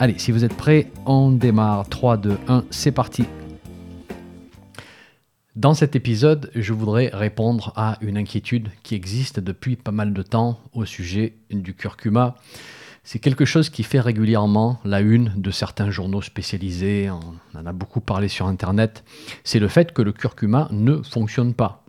Allez, si vous êtes prêts, on démarre. 3, 2, 1, c'est parti. Dans cet épisode, je voudrais répondre à une inquiétude qui existe depuis pas mal de temps au sujet du curcuma. C'est quelque chose qui fait régulièrement la une de certains journaux spécialisés, on en a beaucoup parlé sur Internet. C'est le fait que le curcuma ne fonctionne pas.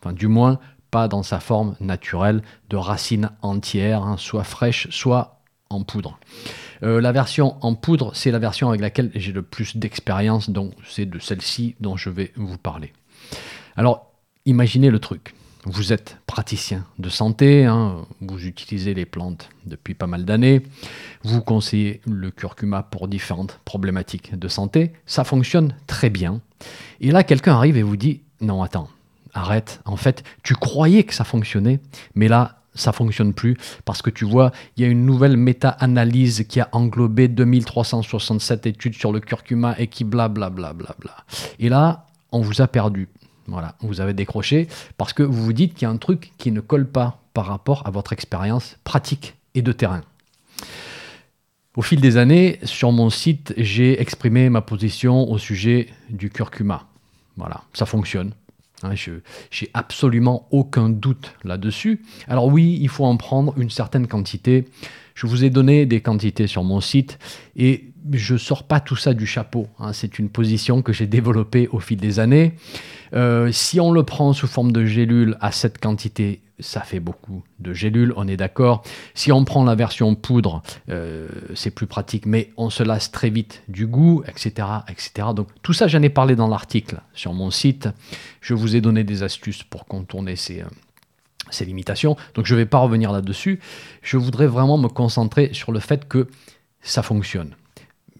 Enfin, du moins, pas dans sa forme naturelle de racines entières, hein, soit fraîches, soit en poudre. Euh, la version en poudre, c'est la version avec laquelle j'ai le plus d'expérience, donc c'est de celle-ci dont je vais vous parler. Alors, imaginez le truc. Vous êtes praticien de santé, hein, vous utilisez les plantes depuis pas mal d'années, vous conseillez le curcuma pour différentes problématiques de santé, ça fonctionne très bien. Et là, quelqu'un arrive et vous dit, non, attends, arrête, en fait, tu croyais que ça fonctionnait, mais là, ça fonctionne plus parce que tu vois, il y a une nouvelle méta-analyse qui a englobé 2367 études sur le curcuma et qui blablabla. Bla, bla, bla. Et là, on vous a perdu. Voilà, vous avez décroché parce que vous vous dites qu'il y a un truc qui ne colle pas par rapport à votre expérience pratique et de terrain. Au fil des années, sur mon site, j'ai exprimé ma position au sujet du curcuma. Voilà, ça fonctionne. Hein, je n'ai absolument aucun doute là-dessus. Alors oui, il faut en prendre une certaine quantité. Je vous ai donné des quantités sur mon site et je ne sors pas tout ça du chapeau. Hein. C'est une position que j'ai développée au fil des années. Euh, si on le prend sous forme de gélule à cette quantité, ça fait beaucoup de gélules, on est d'accord. Si on prend la version poudre, euh, c'est plus pratique, mais on se lasse très vite du goût, etc. etc. Donc tout ça, j'en ai parlé dans l'article sur mon site. Je vous ai donné des astuces pour contourner ces, euh, ces limitations. Donc je ne vais pas revenir là-dessus. Je voudrais vraiment me concentrer sur le fait que ça fonctionne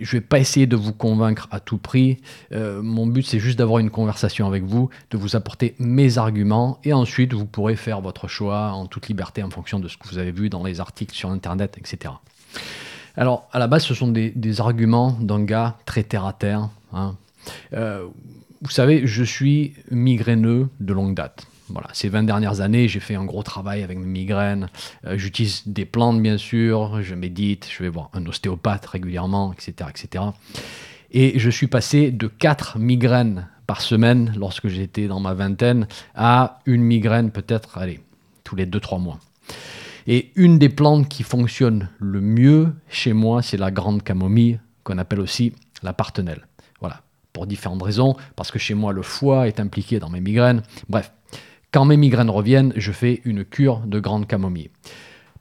je ne vais pas essayer de vous convaincre à tout prix. Euh, mon but, c'est juste d'avoir une conversation avec vous, de vous apporter mes arguments, et ensuite, vous pourrez faire votre choix en toute liberté en fonction de ce que vous avez vu dans les articles sur Internet, etc. Alors, à la base, ce sont des, arguments d'un gars très terre-à-terre. Hein. Euh, vous savez, je suis migraineux de longue date. Voilà, ces 20 dernières années, j'ai fait un gros travail avec mes migraines. Euh, j'utilise des plantes, bien sûr. Je médite. Je vais voir un ostéopathe régulièrement, etc., etc. Et je suis passé de 4 migraines par semaine lorsque j'étais dans ma vingtaine à une migraine peut-être, allez, tous les 2-3 mois. Et une des plantes qui fonctionne le mieux chez moi, c'est la grande camomille, qu'on appelle aussi la partenelle. Voilà, pour différentes raisons, parce que chez moi, le foie est impliqué dans mes migraines. Bref, quand mes migraines reviennent, je fais une cure de grande camomille.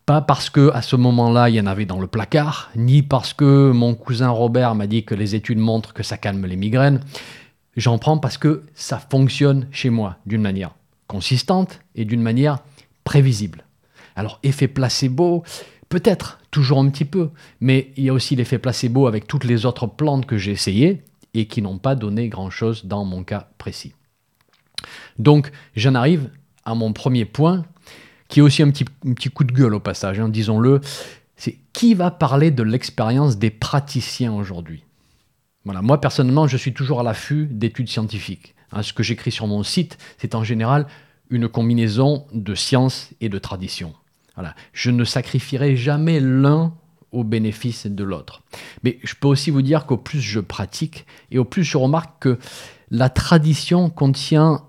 Pas parce que à ce moment-là, il y en avait dans le placard, ni parce que mon cousin Robert m'a dit que les études montrent que ça calme les migraines. J'en prends parce que ça fonctionne chez moi d'une manière consistante et d'une manière prévisible. Alors, effet placebo, peut-être, toujours un petit peu, mais il y a aussi l'effet placebo avec toutes les autres plantes que j'ai essayées et qui n'ont pas donné grand-chose dans mon cas précis. Donc j'en arrive à mon premier point, qui est aussi un petit, coup de gueule au passage, hein, disons-le. C'est qui va parler de l'expérience des praticiens aujourd'hui? Voilà, moi personnellement, je suis toujours à l'affût d'études scientifiques. Hein, ce que j'écris sur mon site, c'est en général une combinaison de science et de tradition. Voilà. Je ne sacrifierai jamais l'un au bénéfice de l'autre. Mais je peux aussi vous dire qu'au plus je pratique et au plus je remarque que la tradition contient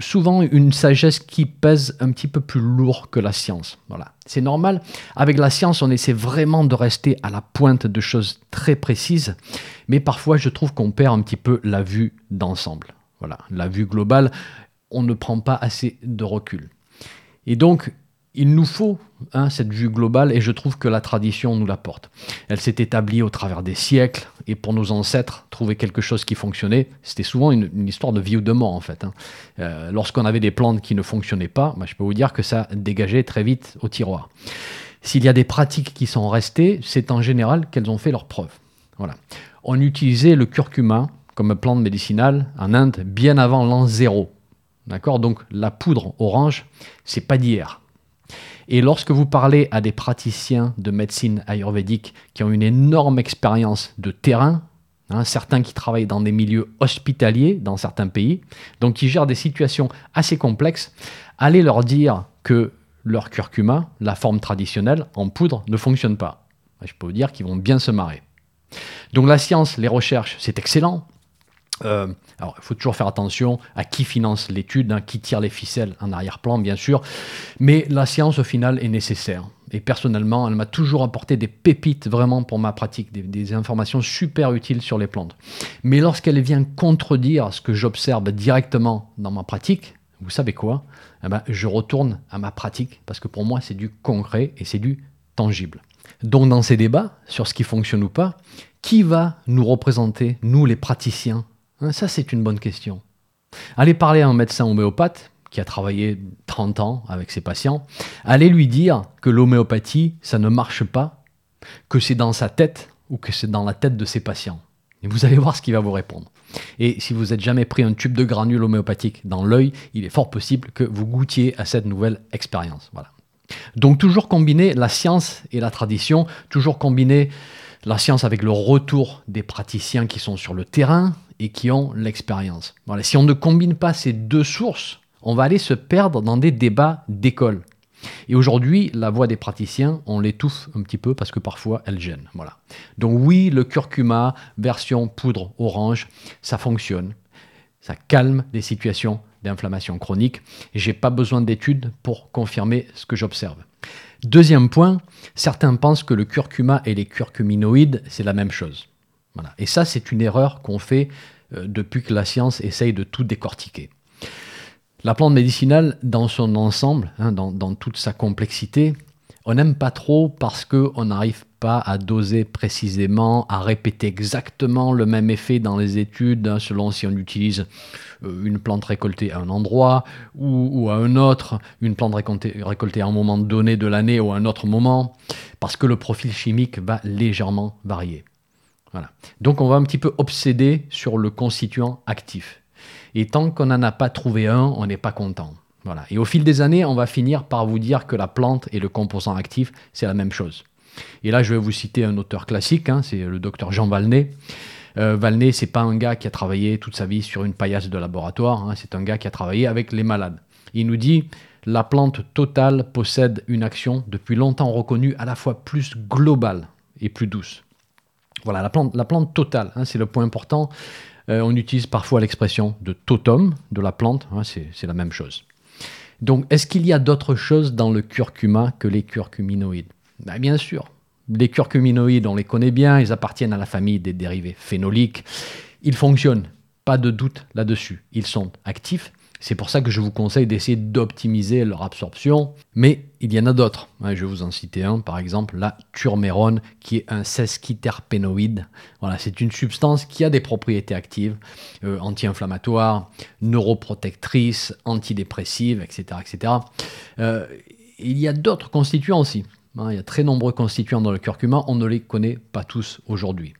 souvent une sagesse qui pèse un petit peu plus lourd que la science. Voilà. C'est normal. Avec la science, on essaie vraiment de rester à la pointe de choses très précises, mais parfois je trouve qu'on perd un petit peu la vue d'ensemble. Voilà, la vue globale, on ne prend pas assez de recul. Et donc, il nous faut hein, cette vue globale et je trouve que la tradition nous l'apporte. Elle s'est établie au travers des siècles et pour nos ancêtres, trouver quelque chose qui fonctionnait, c'était souvent une, histoire de vie ou de mort en fait. Hein. Euh, lorsqu'on avait des plantes qui ne fonctionnaient pas, je peux vous dire que ça dégageait très vite au tiroir. S'il y a des pratiques qui sont restées, c'est en général qu'elles ont fait leurs preuves. Voilà. on utilisait le curcuma comme plante médicinale en Inde bien avant l'an zéro. D'accord? Donc la poudre orange, c'est pas d'hier. Et lorsque vous parlez à des praticiens de médecine ayurvédique qui ont une énorme expérience de terrain, hein, certains qui travaillent dans des milieux hospitaliers dans certains pays, donc qui gèrent des situations assez complexes, allez leur dire que leur curcuma, la forme traditionnelle en poudre, ne fonctionne pas. Je peux vous dire qu'ils vont bien se marrer. Donc la science, les recherches, c'est excellent. Euh, alors, il faut toujours faire attention à qui finance l'étude, hein, qui tire les ficelles en arrière-plan, bien sûr. Mais la science, au final, est nécessaire. Et personnellement, elle m'a toujours apporté des pépites vraiment pour ma pratique, des, informations super utiles sur les plantes. Mais lorsqu'elle vient contredire ce que j'observe directement dans ma pratique, vous savez quoi? Eh ben, Je retourne à ma pratique parce que pour moi, c'est du concret et c'est du tangible. Donc, dans ces débats sur ce qui fonctionne ou pas, qui va nous représenter, nous les praticiens? Hein, Ça, c'est une bonne question. Allez parler à un médecin homéopathe qui a travaillé 30 ans avec ses patients. Allez lui dire que l'homéopathie, ça ne marche pas, que c'est dans sa tête ou que c'est dans la tête de ses patients. Et vous allez voir ce qu'il va vous répondre. Et si vous n'êtes jamais pris un tube de granules homéopathique dans l'œil, il est fort possible que vous goûtiez à cette nouvelle expérience. Voilà. Donc toujours combiner la science et la tradition, toujours combiner la science avec le retour des praticiens qui sont sur le terrain et qui ont l'expérience. Voilà. Si on ne combine pas ces deux sources, on va aller se perdre dans des débats d'école. Et aujourd'hui, la voix des praticiens, on l'étouffe un petit peu parce que parfois elle gêne. Voilà. Donc oui, le curcuma version poudre orange, ça fonctionne. Ça calme des situations d'inflammation chronique. J'ai pas besoin d'études pour confirmer ce que j'observe. Deuxième point, certains pensent que le curcuma et les curcuminoïdes, c'est la même chose. Et ça, c'est une erreur qu'on fait euh, depuis que la science essaye de tout décortiquer. La plante médicinale, dans son ensemble, hein, dans, toute sa complexité, on n'aime pas trop parce qu'on n'arrive pas à doser précisément, à répéter exactement le même effet dans les études, hein, selon si on utilise euh, une plante récoltée à un endroit ou, à un autre, une plante récoltée, à un moment donné de l'année ou à un autre moment, parce que le profil chimique va légèrement varier. Voilà. Donc on va un petit peu obséder sur le constituant actif. Et tant qu'on n'en a pas trouvé un, on n'est pas content. Voilà. Et au fil des années, on va finir par vous dire que la plante et le composant actif, c'est la même chose. Et là, je vais vous citer un auteur classique, hein, c'est le docteur Jean Valnet. Euh, Valnet, c'est pas un gars qui a travaillé toute sa vie sur une paillasse de laboratoire, hein, c'est un gars qui a travaillé avec les malades. Il nous dit la plante totale possède une action depuis longtemps reconnue à la fois plus globale et plus douce. Voilà, la plante, la plante totale, hein, c'est le point important. Euh, on utilise parfois l'expression de totem de la plante, hein, c'est la même chose. Donc, est-ce qu'il y a d'autres choses dans le curcuma que les curcuminoïdes? Ben, Bien sûr. Les curcuminoïdes, on les connaît bien, ils appartiennent à la famille des dérivés phénoliques. Ils fonctionnent, pas de doute là-dessus. Ils sont actifs, c'est pour ça que je vous conseille d'essayer d'optimiser leur absorption. Mais il y en a d'autres. Je vais vous en citer un, par exemple la turmérone, qui est un sesquiterpénoïde. Voilà, c'est une substance qui a des propriétés actives, euh, anti-inflammatoires, neuroprotectrices, antidépressives, etc. etc. Euh, il y a d'autres constituants aussi. Hein. il y a très nombreux constituants dans le curcuma, on ne les connaît pas tous aujourd'hui.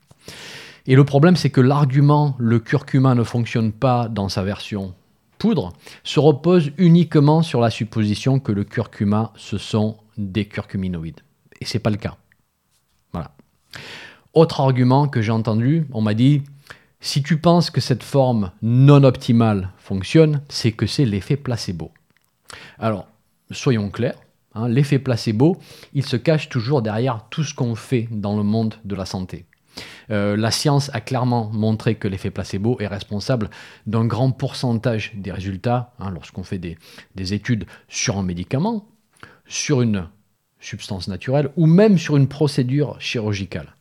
Et le problème, c'est que l'argument le curcuma ne fonctionne pas dans sa version poudre se repose uniquement sur la supposition que le curcuma, ce sont des curcuminoïdes. Et ce n'est pas le cas. Voilà. Autre argument que j'ai entendu, on m'a dit, si tu penses que cette forme non optimale fonctionne, c'est que c'est l'effet placebo. Alors, soyons clairs, hein, l'effet placebo, il se cache toujours derrière tout ce qu'on fait dans le monde de la santé. Euh, la science a clairement montré que l'effet placebo est responsable d'un grand pourcentage des résultats hein, lorsqu'on fait des, études sur un médicament, sur une substance naturelle ou même sur une procédure chirurgicale.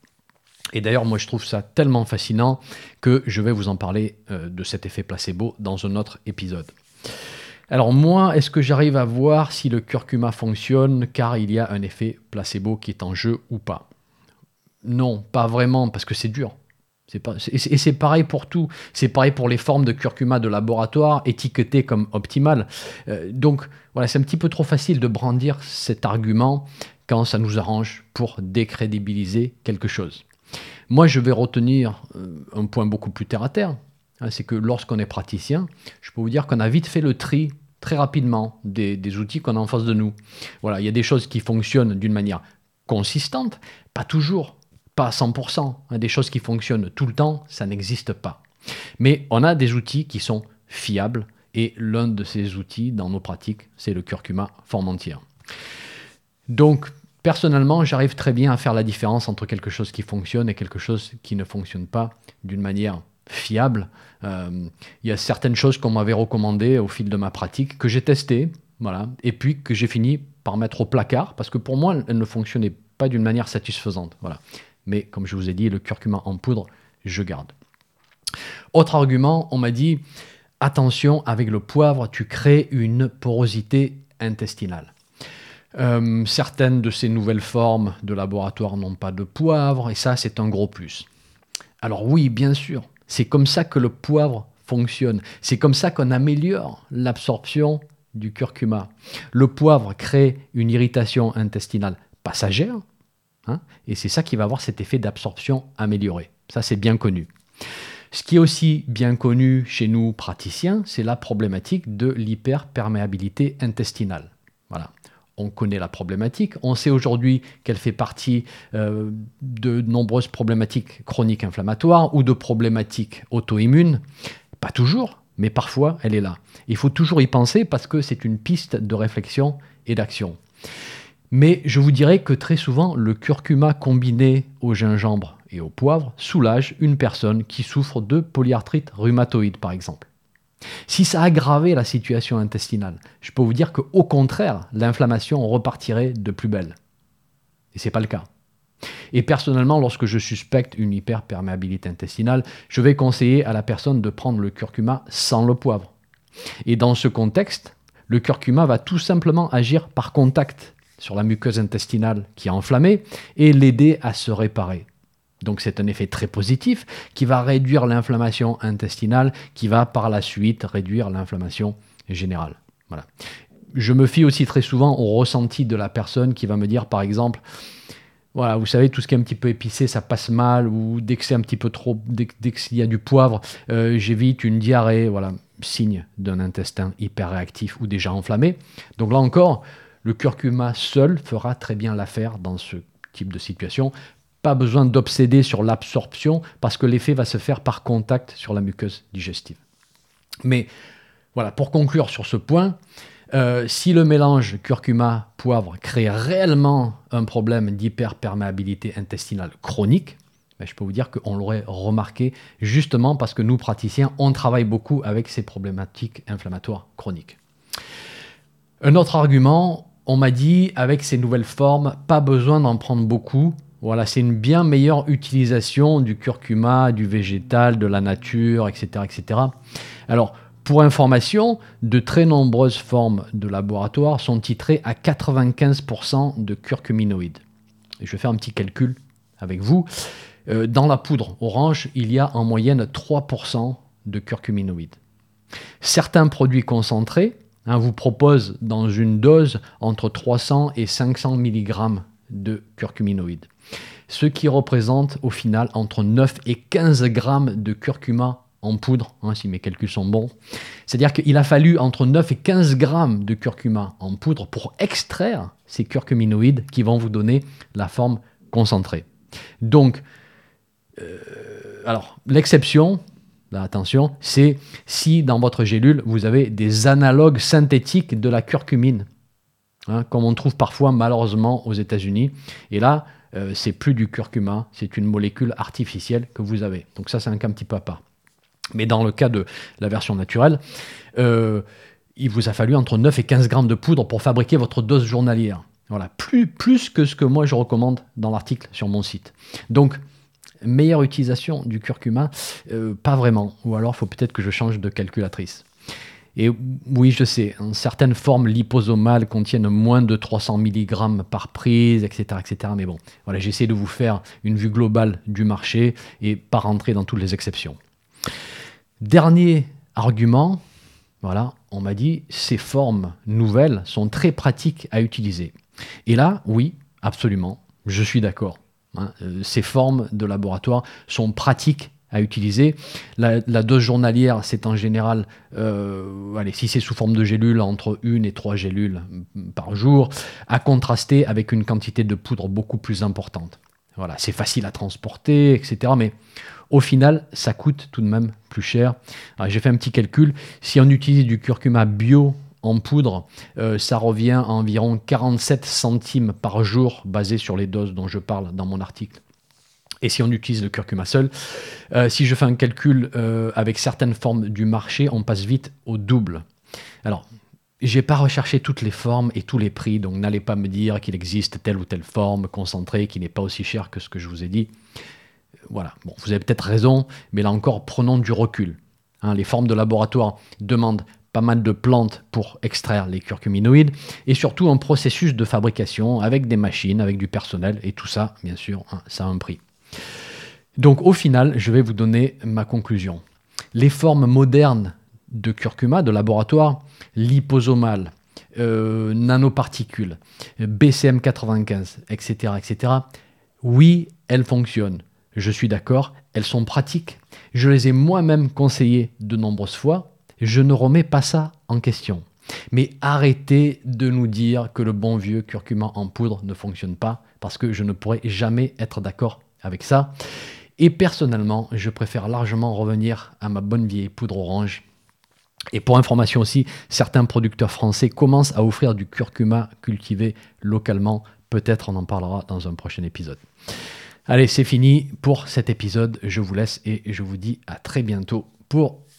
Et d'ailleurs, moi, je trouve ça tellement fascinant que je vais vous en parler euh, de cet effet placebo dans un autre épisode. Alors moi, est-ce que j'arrive à voir si le curcuma fonctionne car il y a un effet placebo qui est en jeu ou pas? Non, pas vraiment, parce que c'est dur. et c'est pareil pour tout. C'est pareil pour les formes de curcuma de laboratoire étiquetées comme optimales. Euh, donc voilà, c'est un petit peu trop facile de brandir cet argument quand ça nous arrange pour décrédibiliser quelque chose. Moi, je vais retenir euh, un point beaucoup plus terre à terre. Hein, c'est que lorsqu'on est praticien, je peux vous dire qu'on a vite fait le tri très rapidement des, des outils qu'on a en face de nous. Voilà, il y a des choses qui fonctionnent d'une manière consistante, pas toujours, pas à 100%. Hein, des choses qui fonctionnent tout le temps, ça n'existe pas. Mais on a des outils qui sont fiables, et l'un de ces outils dans nos pratiques, c'est le curcuma forme entière. Donc, personnellement, j'arrive très bien à faire la différence entre quelque chose qui fonctionne et quelque chose qui ne fonctionne pas d'une manière fiable. Euh, il y a certaines choses qu'on m'avait recommandées au fil de ma pratique, que j'ai testées, voilà, et puis que j'ai fini par mettre au placard, parce que pour moi, elles ne fonctionnaient pas d'une manière satisfaisante. Voilà. Mais comme je vous ai dit, le curcuma en poudre, je garde. Autre argument, on m'a dit, attention, avec le poivre, tu crées une porosité intestinale. Euh, certaines de ces nouvelles formes de laboratoire n'ont pas de poivre, et ça, c'est un gros plus. Alors oui, bien sûr, c'est comme ça que le poivre fonctionne. C'est comme ça qu'on améliore l'absorption du curcuma. Le poivre crée une irritation intestinale passagère, hein, et c'est ça qui va avoir cet effet d'absorption amélioré. Ça, c'est bien connu. Ce qui est aussi bien connu chez nous praticiens, c'est la problématique de l'hyperperméabilité intestinale. Voilà. On connaît la problématique. On sait aujourd'hui qu'elle fait partie euh, de nombreuses problématiques chroniques inflammatoires ou de problématiques auto-immunes. Pas toujours, mais parfois elle est là. Il faut toujours y penser parce que c'est une piste de réflexion et d'action. Mais je vous dirais que très souvent, le curcuma combiné au gingembre et au poivre soulage une personne qui souffre de polyarthrite rhumatoïde, par exemple. Si ça aggravait la situation intestinale, je peux vous dire qu'au contraire, l'inflammation repartirait de plus belle. Et ce n'est pas le cas. Et personnellement, lorsque je suspecte une hyperperméabilité intestinale, je vais conseiller à la personne de prendre le curcuma sans le poivre. Et dans ce contexte, le curcuma va tout simplement agir par contact sur la muqueuse intestinale qui est enflammée et l'aider à se réparer. Donc c'est un effet très positif qui va réduire l'inflammation intestinale, qui va par la suite réduire l'inflammation générale. Voilà. Je me fie aussi très souvent au ressenti de la personne qui va me dire par exemple, voilà, vous savez, tout ce qui est un petit peu épicé, ça passe mal, ou dès que c'est un petit peu trop, dès, qu'il y a du poivre, euh, j'évite une diarrhée, voilà, signe d'un intestin hyper réactif ou déjà enflammé. Donc là encore, le curcuma seul fera très bien l'affaire dans ce type de situation pas besoin d'obséder sur l'absorption parce que l'effet va se faire par contact sur la muqueuse digestive. Mais voilà, pour conclure sur ce point, euh, si le mélange curcuma-poivre crée réellement un problème d'hyperperméabilité intestinale chronique, ben, je peux vous dire qu'on l'aurait remarqué justement parce que nous, praticiens, on travaille beaucoup avec ces problématiques inflammatoires chroniques. Un autre argument, on m'a dit, avec ces nouvelles formes, pas besoin d'en prendre beaucoup voilà, c'est une bien meilleure utilisation du curcuma, du végétal, de la nature, etc. etc. Alors, pour information, de très nombreuses formes de laboratoire sont titrées à 95% de curcuminoïdes. je vais faire un petit calcul avec vous. Euh, dans la poudre orange, il y a en moyenne 3% de curcuminoïdes. Certains produits concentrés hein, vous proposent dans une dose entre 300 et 500 mg de curcuminoïdes ce qui représente au final entre 9 et 15 grammes de curcuma en poudre, hein, si mes calculs sont bons. C'est-à-dire qu'il a fallu entre 9 et 15 grammes de curcuma en poudre pour extraire ces curcuminoïdes qui vont vous donner la forme concentrée. Donc, euh, alors, l'exception, attention, c'est si dans votre gélule, vous avez des analogues synthétiques de la curcumine, hein, comme on trouve parfois malheureusement aux États-Unis. Et là, euh, c'est plus du curcuma, c'est une molécule artificielle que vous avez. Donc ça, c'est un cas un petit peu à part. Mais dans le cas de la version naturelle, euh, il vous a fallu entre 9 et 15 grammes de poudre pour fabriquer votre dose journalière. Voilà, plus, plus que ce que moi je recommande dans l'article sur mon site. Donc, meilleure utilisation du curcuma, euh, pas vraiment. Ou alors, il faut peut-être que je change de calculatrice. Et oui, je sais, certaines formes liposomales contiennent moins de 300 mg par prise, etc. etc. mais bon, voilà, j'essaie de vous faire une vue globale du marché et pas rentrer dans toutes les exceptions. Dernier argument, voilà, on m'a dit, ces formes nouvelles sont très pratiques à utiliser. Et là, oui, absolument, je suis d'accord. Hein. Euh, ces formes de laboratoire sont pratiques à utiliser. La, dose journalière, c'est en général, euh, allez, si c'est sous forme de gélules, entre une et trois gélules par jour, à contraster avec une quantité de poudre beaucoup plus importante. Voilà, c'est facile à transporter, etc. Mais au final, ça coûte tout de même plus cher. J'ai fait un petit calcul. Si on utilise du curcuma bio en poudre, euh, ça revient à environ 47 centimes par jour, basé sur les doses dont je parle dans mon article. Et si on utilise le curcuma seul, euh, si je fais un calcul euh, avec certaines formes du marché, on passe vite au double. Alors, j'ai pas recherché toutes les formes et tous les prix, donc n'allez pas me dire qu'il existe telle ou telle forme concentrée qui n'est pas aussi chère que ce que je vous ai dit. Voilà, vous avez peut-être raison, mais là encore, prenons du recul. Hein, les formes de laboratoire demandent pas mal de plantes pour extraire les curcuminoïdes et surtout un processus de fabrication avec des machines, avec du personnel et tout ça, bien sûr, hein, ça a un prix. Donc au final, je vais vous donner ma conclusion. Les formes modernes de curcuma de laboratoire, liposomales, euh, nanoparticules, BCM95, etc., etc., oui, elles fonctionnent. Je suis d'accord, elles sont pratiques. Je les ai moi-même conseillées de nombreuses fois. Je ne remets pas ça en question. Mais arrêtez de nous dire que le bon vieux curcuma en poudre ne fonctionne pas, parce que je ne pourrai jamais être d'accord avec ça. Et personnellement, je préfère largement revenir à ma bonne vieille poudre orange. Et pour information aussi, certains producteurs français commencent à offrir du curcuma cultivé localement. Peut-être on en parlera dans un prochain épisode. Allez, c'est fini pour cet épisode. Je vous laisse et je vous dis à très bientôt pour